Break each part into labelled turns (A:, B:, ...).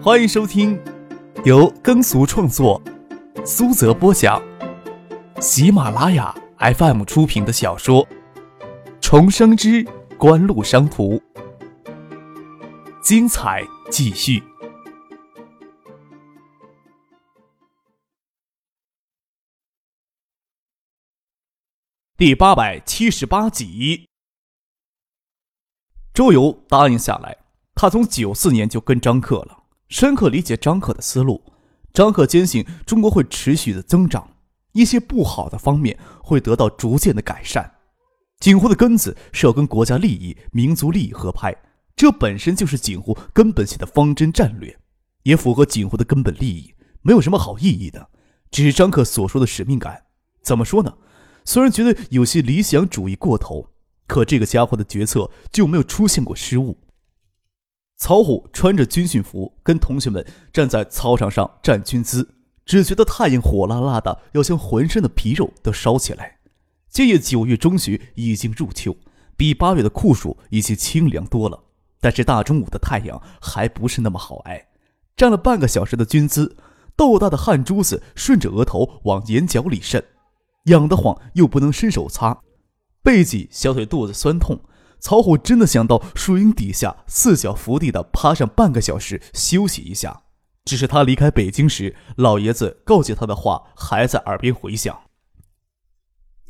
A: 欢迎收听由耕俗创作、苏泽播讲、喜马拉雅 FM 出品的小说《重生之官路商途》，精彩继续，第八百七十八集。周游答应下来，他从九四年就跟张克了，深刻理解张克的思路。张克坚信中国会持续的增长，一些不好的方面会得到逐渐的改善。锦湖的根子是要跟国家利益、民族利益合拍，这本身就是锦湖根本性的方针战略，也符合锦湖的根本利益，没有什么好意义的。只是张克所说的使命感，怎么说呢？虽然觉得有些理想主义过头。可这个家伙的决策就没有出现过失误。曹虎穿着军训服，跟同学们站在操场上站军姿，只觉得太阳火辣辣的，要将浑身的皮肉都烧起来。今夜九月中旬已经入秋，比八月的酷暑已经清凉多了，但是大中午的太阳还不是那么好挨。站了半个小时的军姿，豆大的汗珠子顺着额头往眼角里渗，痒得慌又不能伸手擦。背脊、小腿、肚子酸痛，曹虎真的想到树荫底下四脚伏地的趴上半个小时休息一下。只是他离开北京时，老爷子告诫他的话还在耳边回响：“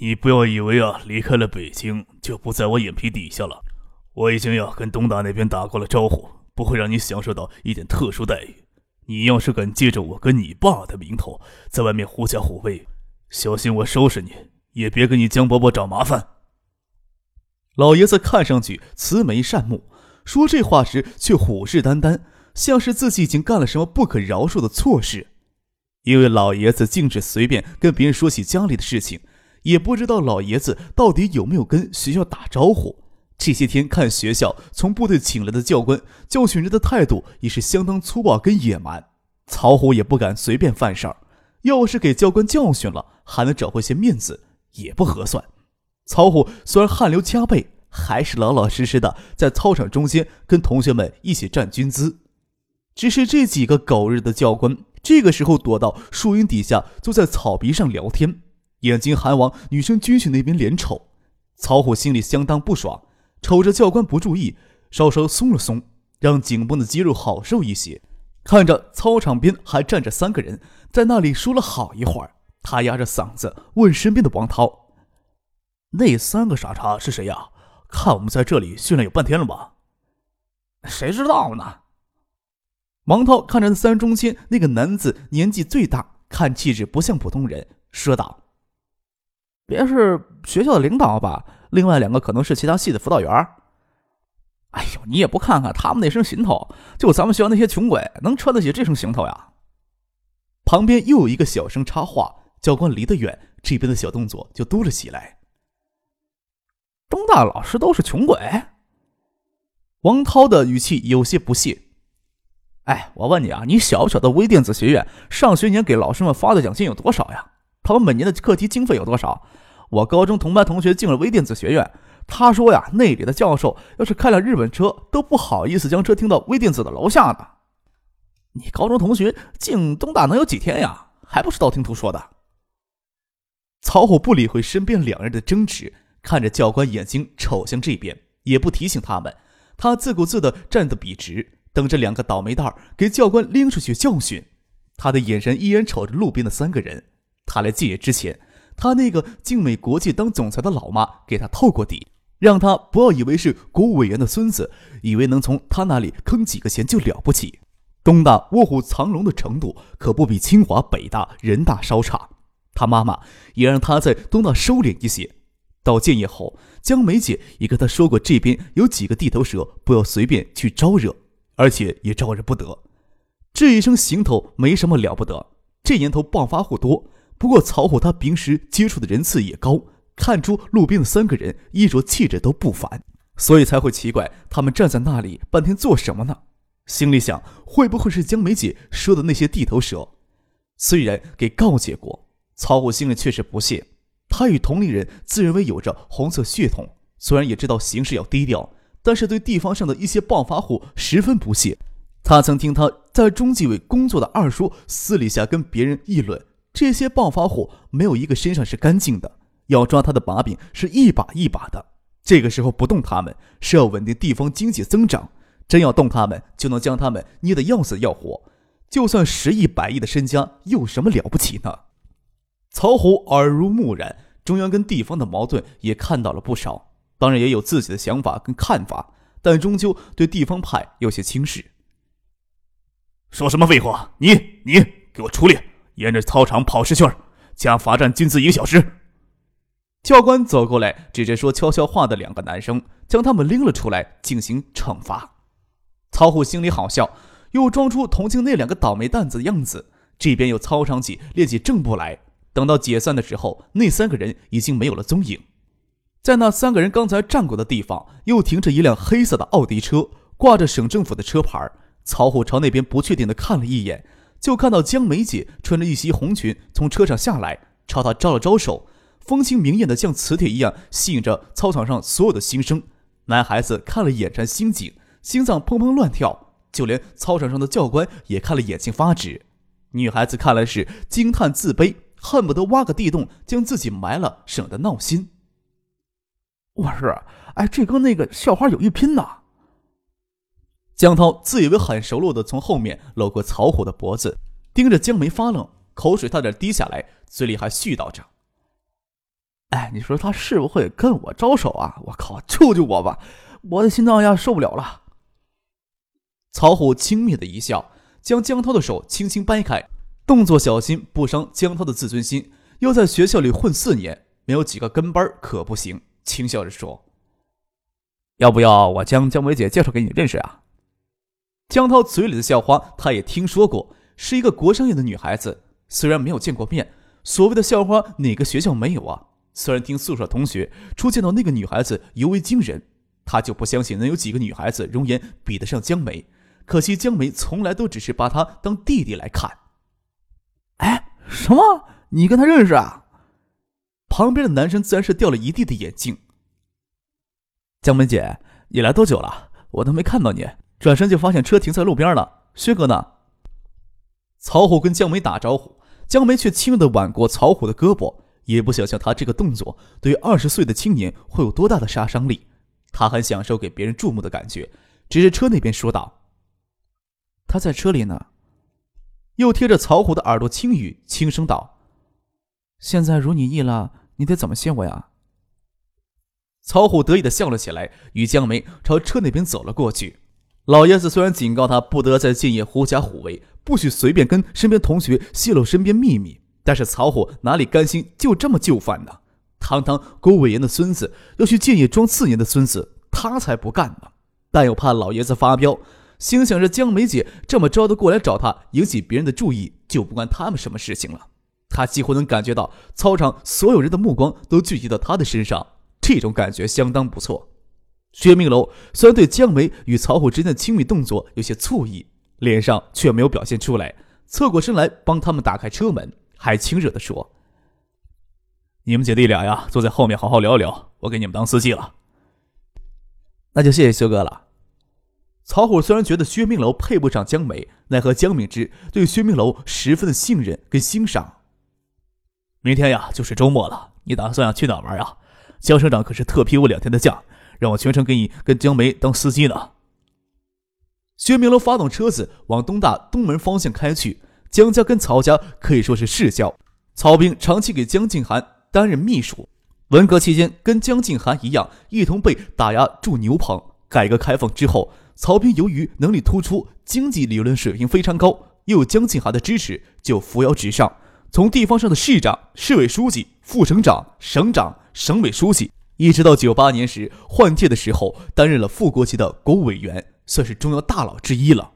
B: 你不要以为啊，离开了北京就不在我眼皮底下了。我已经要跟东大那边打过了招呼，不会让你享受到一点特殊待遇。你要是敢借着我跟你爸的名头在外面狐假虎威，小心我收拾你，也别给你江伯伯找麻烦。”
A: 老爷子看上去慈眉善目，说这话时却虎视眈眈，像是自己已经干了什么不可饶恕的错事。因为老爷子禁止随便跟别人说起家里的事情，也不知道老爷子到底有没有跟学校打招呼。这些天看学校从部队请来的教官教训人的态度也是相当粗暴跟野蛮，曹虎也不敢随便犯事儿。要是给教官教训了，还能找回些面子，也不合算。曹虎虽然汗流浃背，还是老老实实的在操场中间跟同学们一起站军姿。只是这几个狗日的教官，这个时候躲到树荫底下，坐在草皮上聊天，眼睛还往女生军训那边脸瞅。曹虎心里相当不爽，瞅着教官不注意，稍稍松了松，让紧绷的肌肉好受一些。看着操场边还站着三个人，在那里说了好一会儿，他压着嗓子问身边的王涛。
C: 那三个傻叉是谁呀？看我们在这里训练有半天了吧？
D: 谁知道呢？
A: 王涛看着三中间那个男子年纪最大，看气质不像普通人，说道：“
D: 别是学校的领导吧？另外两个可能是其他系的辅导员。”哎呦，你也不看看他们那身行头，就咱们学校那些穷鬼能穿得起这身行头呀？
A: 旁边又有一个小声插话：“教官离得远，这边的小动作就多了起来。”
D: 东大老师都是穷鬼。
A: 王涛的语气有些不屑。
D: 哎，我问你啊，你小小的微电子学院上学年给老师们发的奖金有多少呀？他们每年的课题经费有多少？我高中同班同学进了微电子学院，他说呀，那里的教授要是开了日本车，都不好意思将车停到微电子的楼下呢。你高中同学进东大能有几天呀？还不是道听途说的。
A: 曹虎不理会身边两人的争执。看着教官眼睛瞅向这边，也不提醒他们，他自顾自地站得笔直，等着两个倒霉蛋给教官拎出去教训。他的眼神依然瞅着路边的三个人。他来借业之前，他那个进美国际当总裁的老妈给他透过底，让他不要以为是国务委员的孙子，以为能从他那里坑几个钱就了不起。东大卧虎藏龙的程度可不比清华、北大、人大稍差。他妈妈也让他在东大收敛一些。到建业后，江梅姐也跟他说过，这边有几个地头蛇，不要随便去招惹，而且也招惹不得。这一身行头没什么了不得，这年头暴发户多。不过曹虎他平时接触的人次也高，看出路边的三个人衣着气质都不凡，所以才会奇怪他们站在那里半天做什么呢？心里想，会不会是江梅姐说的那些地头蛇？虽然给告诫过，曹虎心里却是不屑。他与同龄人自认为有着红色血统，虽然也知道行事要低调，但是对地方上的一些暴发户十分不屑。他曾听他在中纪委工作的二叔私底下跟别人议论，这些暴发户没有一个身上是干净的，要抓他的把柄是一把一把的。这个时候不动他们，是要稳定地方经济增长；真要动他们，就能将他们捏得要死要活。就算十亿百亿的身家，有什么了不起呢？曹虎耳濡目染，中央跟地方的矛盾也看到了不少，当然也有自己的想法跟看法，但终究对地方派有些轻视。
B: 说什么废话！你你给我出列，沿着操场跑十圈，加罚站金字一个小时。
A: 教官走过来，指着说悄悄话的两个男生，将他们拎了出来进行惩罚。曹虎心里好笑，又装出同情那两个倒霉蛋子的样子。这边又操场起练起正步来。等到解散的时候，那三个人已经没有了踪影。在那三个人刚才站过的地方，又停着一辆黑色的奥迪车，挂着省政府的车牌。曹虎朝那边不确定的看了一眼，就看到江梅姐穿着一袭红裙从车上下来，朝他招了招手，风轻明艳的像磁铁一样吸引着操场上所有的新生。男孩子看了眼馋心惊，心脏砰砰乱跳，就连操场上的教官也看了眼睛发直。女孩子看来是惊叹自卑，恨不得挖个地洞将自己埋了，省得闹心。
D: 我是，哎，这跟那个校花有一拼呐。
A: 江涛自以为很熟络的从后面搂过曹虎的脖子，盯着江梅发愣，口水差点滴下来，嘴里还絮叨着：“
D: 哎，你说他是不会跟我招手啊？我靠，救救我吧！我的心脏呀受不了了。”
A: 曹虎轻蔑的一笑，将江涛的手轻轻掰开，动作小心，不伤江涛的自尊心。要在学校里混四年，没有几个跟班可不行。轻笑着说：“
D: 要不要我将江梅姐介绍给你认识啊？”
A: 江涛嘴里的校花，他也听说过，是一个国商院的女孩子。虽然没有见过面，所谓的校花哪个学校没有啊？虽然听宿舍同学初见到那个女孩子尤为惊人，他就不相信能有几个女孩子容颜比得上江梅。可惜江梅从来都只是把她当弟弟来看。
D: 什么？你跟他认识啊？
A: 旁边的男生自然是掉了一地的眼镜。
D: 江梅姐，你来多久了？我都没看到你。转身就发现车停在路边了，薛哥呢？
A: 曹虎跟江梅打招呼，江梅却轻柔的挽过曹虎的胳膊，也不想象他这个动作对于二十岁的青年会有多大的杀伤力。他很享受给别人注目的感觉，指着车那边说道：“
D: 他在车里呢。”
A: 又贴着曹虎的耳朵轻语，轻声道：“
D: 现在如你意了，你得怎么谢我呀？”
A: 曹虎得意的笑了起来，与江梅朝车那边走了过去。老爷子虽然警告他不得在建业狐假虎威，不许随便跟身边同学泄露身边秘密，但是曹虎哪里甘心就这么就范呢？堂堂郭伟言的孙子要去建业装四年的孙子，他才不干呢！但又怕老爷子发飙，心想着江梅姐这么招的过来找他，引起别人的注意，就不关他们什么事情了。他几乎能感觉到操场所有人的目光都聚集到他的身上，这种感觉相当不错。薛明楼虽然对江梅与曹虎之间的亲密动作有些醋意，脸上却没有表现出来，侧过身来帮他们打开车门，还亲热地说：“
B: 你们姐弟俩呀，坐在后面好好聊聊，我给你们当司机了。”
D: 那就谢谢修哥了。
A: 曹虎虽然觉得薛明楼配不上江梅，奈何江敏之对薛明楼十分的信任跟欣赏。
B: 明天呀，就是周末了，你打算要去哪玩啊？江省长可是特批我两天的假。让我全程给你跟江梅当司机呢。
A: 薛明楼发动车子往东大东门方向开去。江家跟曹家可以说是世交，曹兵长期给江静涵担任秘书，文革期间跟江静涵一样，一同被打压住牛棚。改革开放之后，曹兵由于能力突出，经济理论水平非常高，又有江庆涵的支持，就扶摇直上，从地方上的市长、市委书记、副省长、省长、省委书记。一直到九八年时换届的时候，担任了副国级的国务委员，算是中央大佬之一了。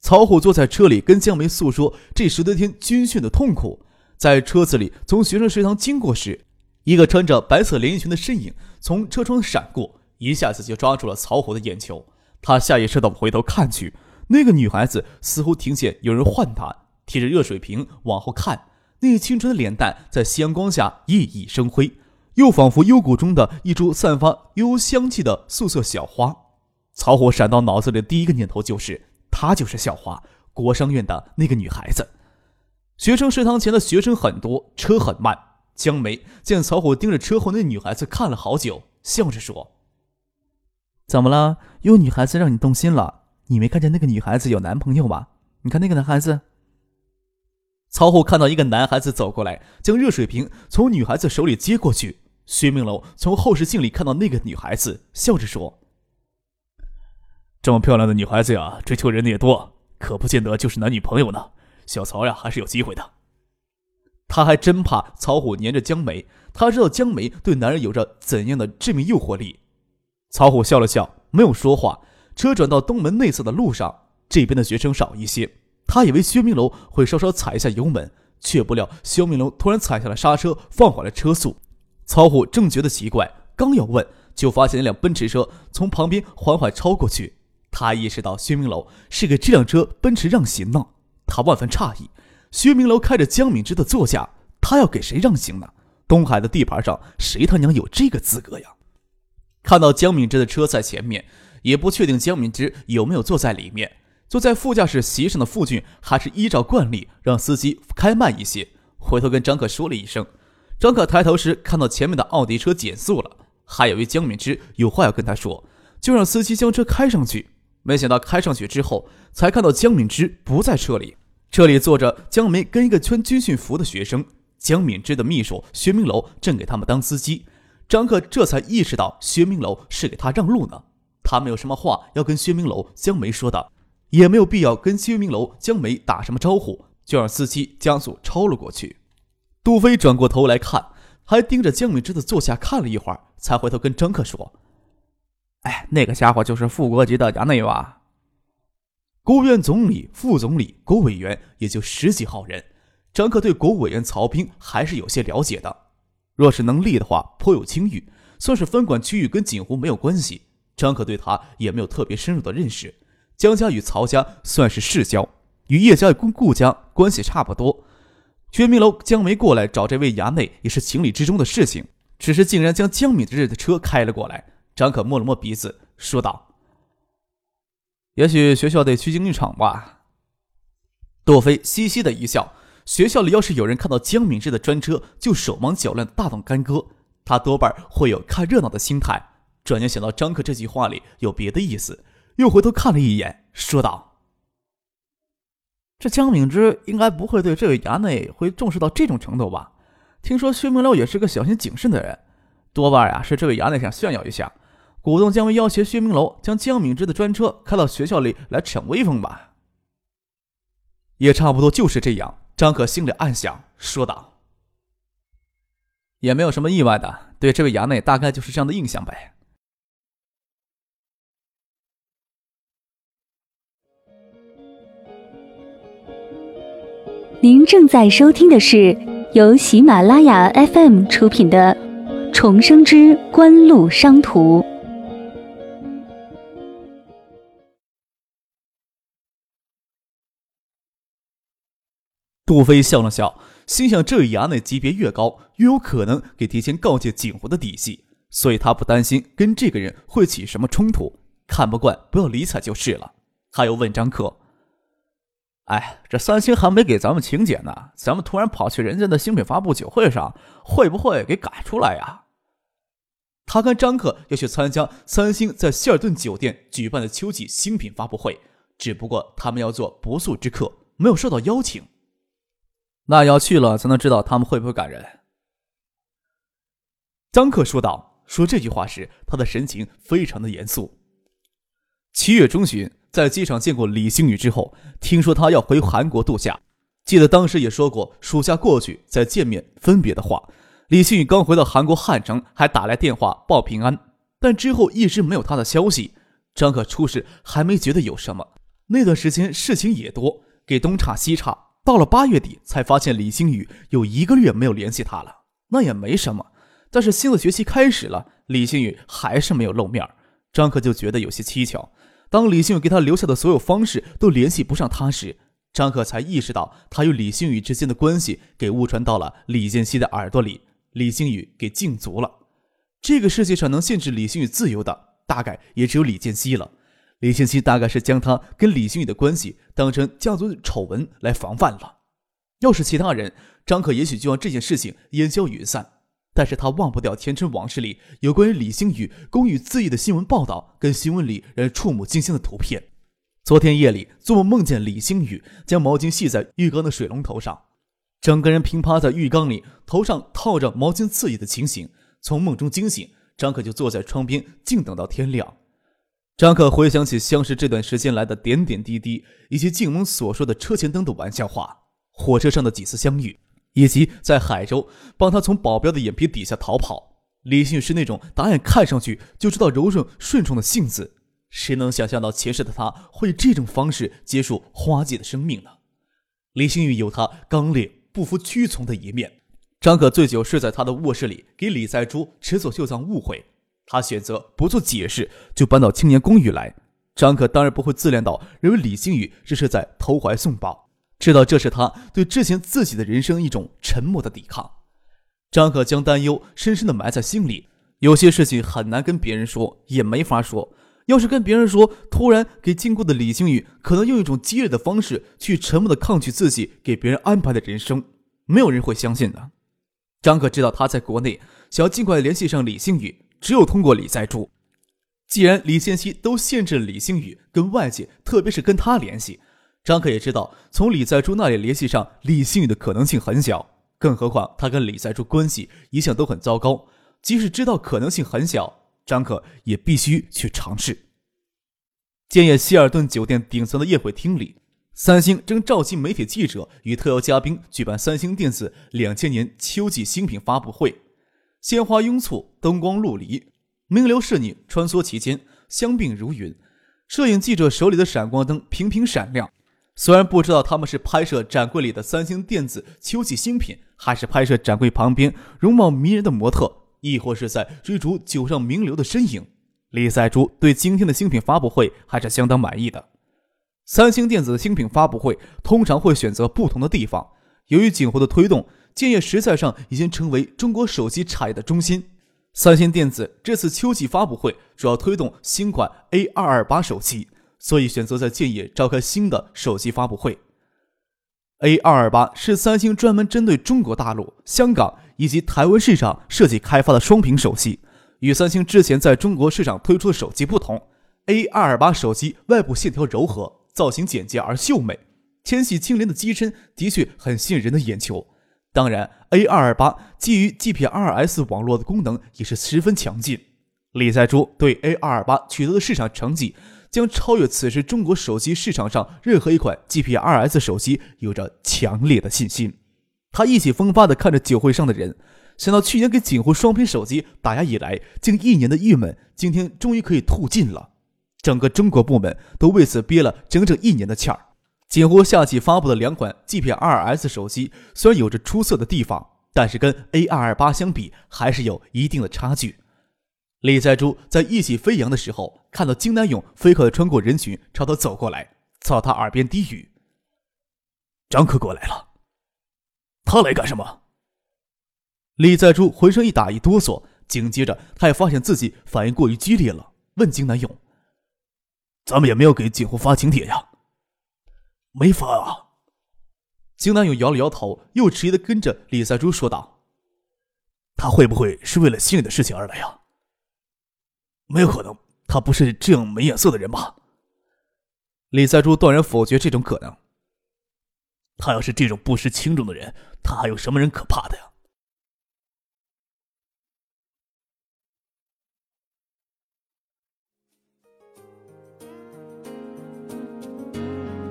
A: 曹虎坐在车里跟江梅诉说这十多天军训的痛苦。在车子里从学生食堂经过时，一个穿着白色连衣裙的身影从车窗闪过，一下子就抓住了曹虎的眼球。他下意识地回头看去，那个女孩子似乎听见有人唤她，提着热水瓶往后看，那清纯的脸蛋在夕阳光下熠熠生辉。又仿佛幽谷中的一株散发幽香气的素色小花，曹虎闪到脑子里第一个念头就是：她就是校花国商院的那个女孩子。学生食堂前的学生很多，车很慢。江梅见曹虎盯着车后那女孩子看了好久，笑着说：“
D: 怎么了？有女孩子让你动心了？你没看见那个女孩子有男朋友吗？你看那个男孩子。”
A: 曹虎看到一个男孩子走过来，将热水瓶从女孩子手里接过去。薛明楼从后视镜里看到那个女孩子，笑着说：“
B: 这么漂亮的女孩子呀，追求人的也多，可不见得就是男女朋友呢。小曹呀，还是有机会的。”
A: 他还真怕曹虎黏着江梅，他知道江梅对男人有着怎样的致命诱惑力。曹虎笑了笑，没有说话。车转到东门内侧的路上，这边的学生少一些。他以为薛明楼会稍稍踩一下油门，却不料薛明楼突然踩下了刹车，放缓了车速。曹虎正觉得奇怪，刚要问，就发现一辆奔驰车从旁边缓缓超过去。他意识到薛明楼是给这辆车奔驰让行呢，他万分诧异。薛明楼开着江敏之的座驾，他要给谁让行呢？东海的地盘上，谁他娘有这个资格呀？看到江敏之的车在前面，也不确定江敏之有没有坐在里面。坐在副驾驶席上的傅俊还是依照惯例让司机开慢一些，回头跟张可说了一声。张可抬头时看到前面的奥迪车减速了，还以为江敏之有话要跟他说，就让司机将车开上去。没想到开上去之后，才看到江敏之不在车里。车里坐着江梅跟一个穿军训服的学生，江敏之的秘书薛明楼正给他们当司机。张克这才意识到薛明楼是给他让路呢。他没有什么话要跟薛明楼、江梅说的，也没有必要跟薛明楼、江梅打什么招呼，就让司机加速超了过去。杜飞转过头来看，还盯着江敏芝的坐下看了一会儿，才回头跟张克说：“
D: 哎，那个家伙就是副国级的衙内吧？”
A: 国务院总理、副总理、国委员也就十几号人，张克对国务委员曹兵还是有些了解的。若是能力的话，颇有清誉，算是分管区域，跟锦湖没有关系。张可对他也没有特别深入的认识。江家与曹家算是世交，与叶家与顾家关系差不多。薛明楼、江梅过来找这位衙内也是情理之中的事情，只是竟然将江敏之的车开了过来。张可摸了摸鼻子，说道。
D: 也许学校得去竞技场吧。
A: 杜飞嘻嘻的一笑。学校里要是有人看到江敏之的专车，就手忙脚乱、大动干戈，他多半会有看热闹的心态。转念想到张克这句话里有别的意思，又回头看了一眼，说道：“
D: 这江敏之应该不会对这位衙内会重视到这种程度吧？听说薛明楼也是个小心谨慎的人，多半呀是这位衙内想炫耀一下。”鼓动姜维要挟薛明楼将江敏之的专车开到学校里来逞威风吧，
A: 也差不多就是这样。张可心里暗想，说道：“
D: 也没有什么意外的，对这位衙内大概就是这样的印象呗。”
E: 您正在收听的是由喜马拉雅 FM 出品的《重生之官路商途》。
A: 杜飞笑了笑，心想：这衙内级别越高，越有可能给提前告诫景湖的底细，所以他不担心跟这个人会起什么冲突。看不惯不要理睬就是了。他又问张克：“
D: 哎，这三星还没给咱们请柬呢，咱们突然跑去人家的新品发布酒会上，会不会给赶出来呀？”
A: 他跟张克要去参加三星在希尔顿酒店举办的秋季新品发布会，只不过他们要做不速之客，没有受到邀请。
D: 那要去了才能知道他们会不会赶人。
A: 张克说道。说这句话时，他的神情非常的严肃。七月中旬，在机场见过李星宇之后，听说他要回韩国度假。记得当时也说过暑假过去再见面分别的话。李星宇刚回到韩国汉城，还打来电话报平安，但之后一直没有他的消息。张可初时还没觉得有什么，那段时间事情也多，给东岔西岔。到了八月底，才发现李星宇有一个月没有联系他了。那也没什么，但是新的学期开始了，李星宇还是没有露面。张可就觉得有些蹊跷。当李星宇给他留下的所有方式都联系不上他时，张可才意识到他与李星宇之间的关系给误传到了李建熙的耳朵里，李星宇给禁足了。这个世界上能限制李星宇自由的，大概也只有李建熙了。李星熙大概是将他跟李星宇的关系当成家族丑闻来防范了。要是其他人，张可也许就让这件事情烟消云散。但是他忘不掉前尘往事里有关于李星宇公寓自缢的新闻报道，跟新闻里让人触目惊心的图片。昨天夜里做梦梦见李星宇将毛巾系在浴缸的水龙头上，整个人平趴在浴缸里，头上套着毛巾刺眼的情形。从梦中惊醒，张可就坐在窗边静等到天亮。张可回想起相识这段时间来的点点滴滴，以及静萌所说的车前灯的玩笑话，火车上的几次相遇。以及在海州帮他从保镖的眼皮底下逃跑，李星宇是那种打眼看上去就知道柔顺顺从的性子，谁能想象到前世的他会以这种方式结束花季的生命呢？李星宇有他刚烈不服屈从的一面。张可醉酒睡在他的卧室里，给李在珠迟走秀藏误会，他选择不做解释就搬到青年公寓来。张可当然不会自恋到认为李星宇这是在投怀送抱。知道这是他对之前自己的人生一种沉默的抵抗，张可将担忧深深的埋在心里。有些事情很难跟别人说，也没法说。要是跟别人说，突然给经过的李星宇可能用一种激烈的方式去沉默的抗拒自己给别人安排的人生，没有人会相信的。张可知道他在国内想要尽快联系上李星宇，只有通过李在柱。既然李建熙都限制了李星宇跟外界，特别是跟他联系。张可也知道，从李在柱那里联系上李星宇的可能性很小，更何况他跟李在柱关系一向都很糟糕。即使知道可能性很小，张可也必须去尝试。建业希尔顿酒店顶层的宴会厅里，三星正召集媒体记者与特邀嘉宾举办三星电子两千年秋季新品发布会，鲜花拥簇，灯光陆离，名流侍女穿梭其间，香鬓如云，摄影记者手里的闪光灯频频闪亮。虽然不知道他们是拍摄展柜里的三星电子秋季新品，还是拍摄展柜旁边容貌迷人的模特，亦或是在追逐酒上名流的身影，李在珠对今天的新品发布会还是相当满意的。三星电子的新品发布会通常会选择不同的地方，由于景湖的推动，建业实在上已经成为中国手机产业的中心。三星电子这次秋季发布会主要推动新款 A 二二八手机。所以选择在建业召开新的手机发布会。A 二二八是三星专门针对中国大陆、香港以及台湾市场设计开发的双屏手机。与三星之前在中国市场推出的手机不同，A 二二八手机外部线条柔和，造型简洁而秀美，纤细轻灵的机身的确很吸引人的眼球。当然，A 二二八基于 GPRS 网络的功能也是十分强劲。李在珠对 A 二二八取得的市场成绩。将超越此时中国手机市场上任何一款 GPRS 手机，有着强烈的信心。他意气风发地看着酒会上的人，想到去年给锦湖双屏手机打压以来近一年的郁闷，今天终于可以吐尽了。整个中国部门都为此憋了整整一年的气儿。锦湖夏季发布的两款 GPRS 手机虽然有着出色的地方，但是跟 A228 相比还是有一定的差距。李在珠在意气飞扬的时候，看到金南勇飞快地穿过人群，朝他走过来，在他耳边低语：“
B: 张可过来了。”他来干什么？
A: 李在珠浑身一打一哆嗦，紧接着他也发现自己反应过于激烈了，问金南勇：“
B: 咱们也没有给锦湖发请帖呀？”“
C: 没法啊。”
A: 金南勇摇了摇头，又迟疑的跟着李在珠说道：“
B: 他会不会是为了心里的事情而来呀？”
C: 没有可能，他不是这样没眼色的人吧？
A: 李在珠断然否决这种可能。
C: 他要是这种不识轻重的人，他还有什么人可怕的呀？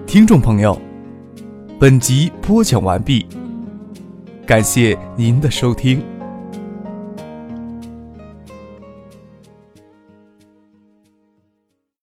A: 听众朋友，本集播讲完毕，感谢您的收听。